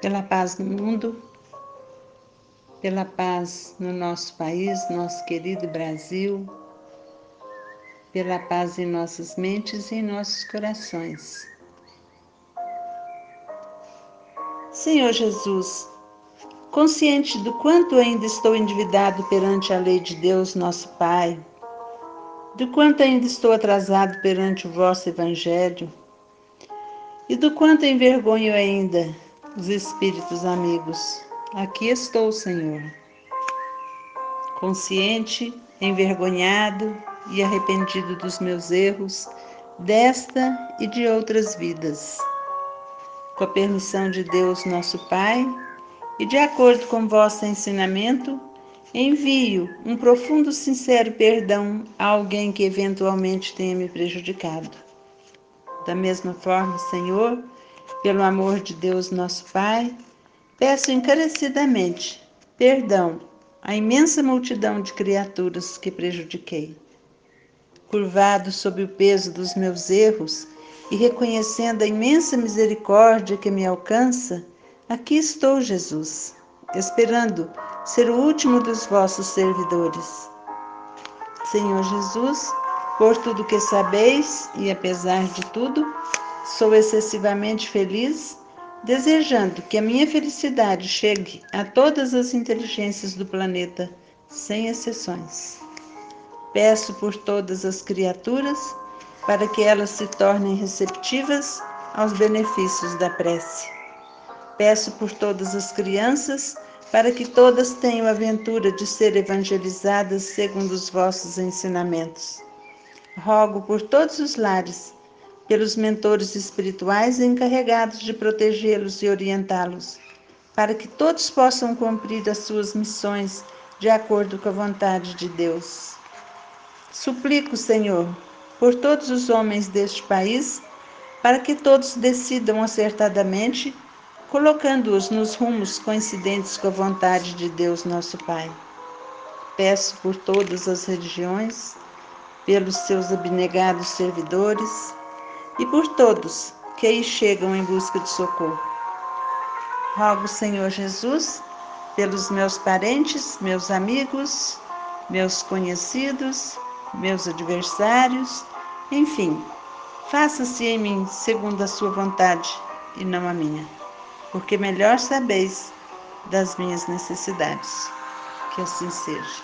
pela paz no mundo, pela paz no nosso país, nosso querido Brasil, pela paz em nossas mentes e em nossos corações. Senhor Jesus, consciente do quanto ainda estou endividado perante a lei de Deus, nosso Pai, do quanto ainda estou atrasado perante o vosso Evangelho e do quanto envergonho ainda os espíritos amigos. Aqui estou, Senhor, consciente, envergonhado e arrependido dos meus erros, desta e de outras vidas. Com a permissão de Deus, nosso Pai, e de acordo com vosso ensinamento, envio um profundo, sincero perdão a alguém que eventualmente tenha me prejudicado. Da mesma forma, Senhor, pelo amor de Deus, nosso Pai, peço encarecidamente perdão à imensa multidão de criaturas que prejudiquei. Curvado sob o peso dos meus erros e reconhecendo a imensa misericórdia que me alcança, Aqui estou, Jesus, esperando ser o último dos vossos servidores. Senhor Jesus, por tudo que sabeis e apesar de tudo, sou excessivamente feliz, desejando que a minha felicidade chegue a todas as inteligências do planeta, sem exceções. Peço por todas as criaturas para que elas se tornem receptivas aos benefícios da prece. Peço por todas as crianças, para que todas tenham a ventura de ser evangelizadas segundo os vossos ensinamentos. Rogo por todos os lares, pelos mentores espirituais encarregados de protegê-los e orientá-los, para que todos possam cumprir as suas missões de acordo com a vontade de Deus. Suplico, Senhor, por todos os homens deste país, para que todos decidam acertadamente colocando-os nos rumos coincidentes com a vontade de Deus nosso Pai. Peço por todas as religiões, pelos seus abnegados servidores e por todos que aí chegam em busca de socorro. Rogo, Senhor Jesus, pelos meus parentes, meus amigos, meus conhecidos, meus adversários, enfim, faça-se em mim segundo a sua vontade e não a minha porque melhor sabeis das minhas necessidades. Que assim seja.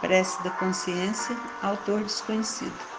Prece da consciência, autor desconhecido.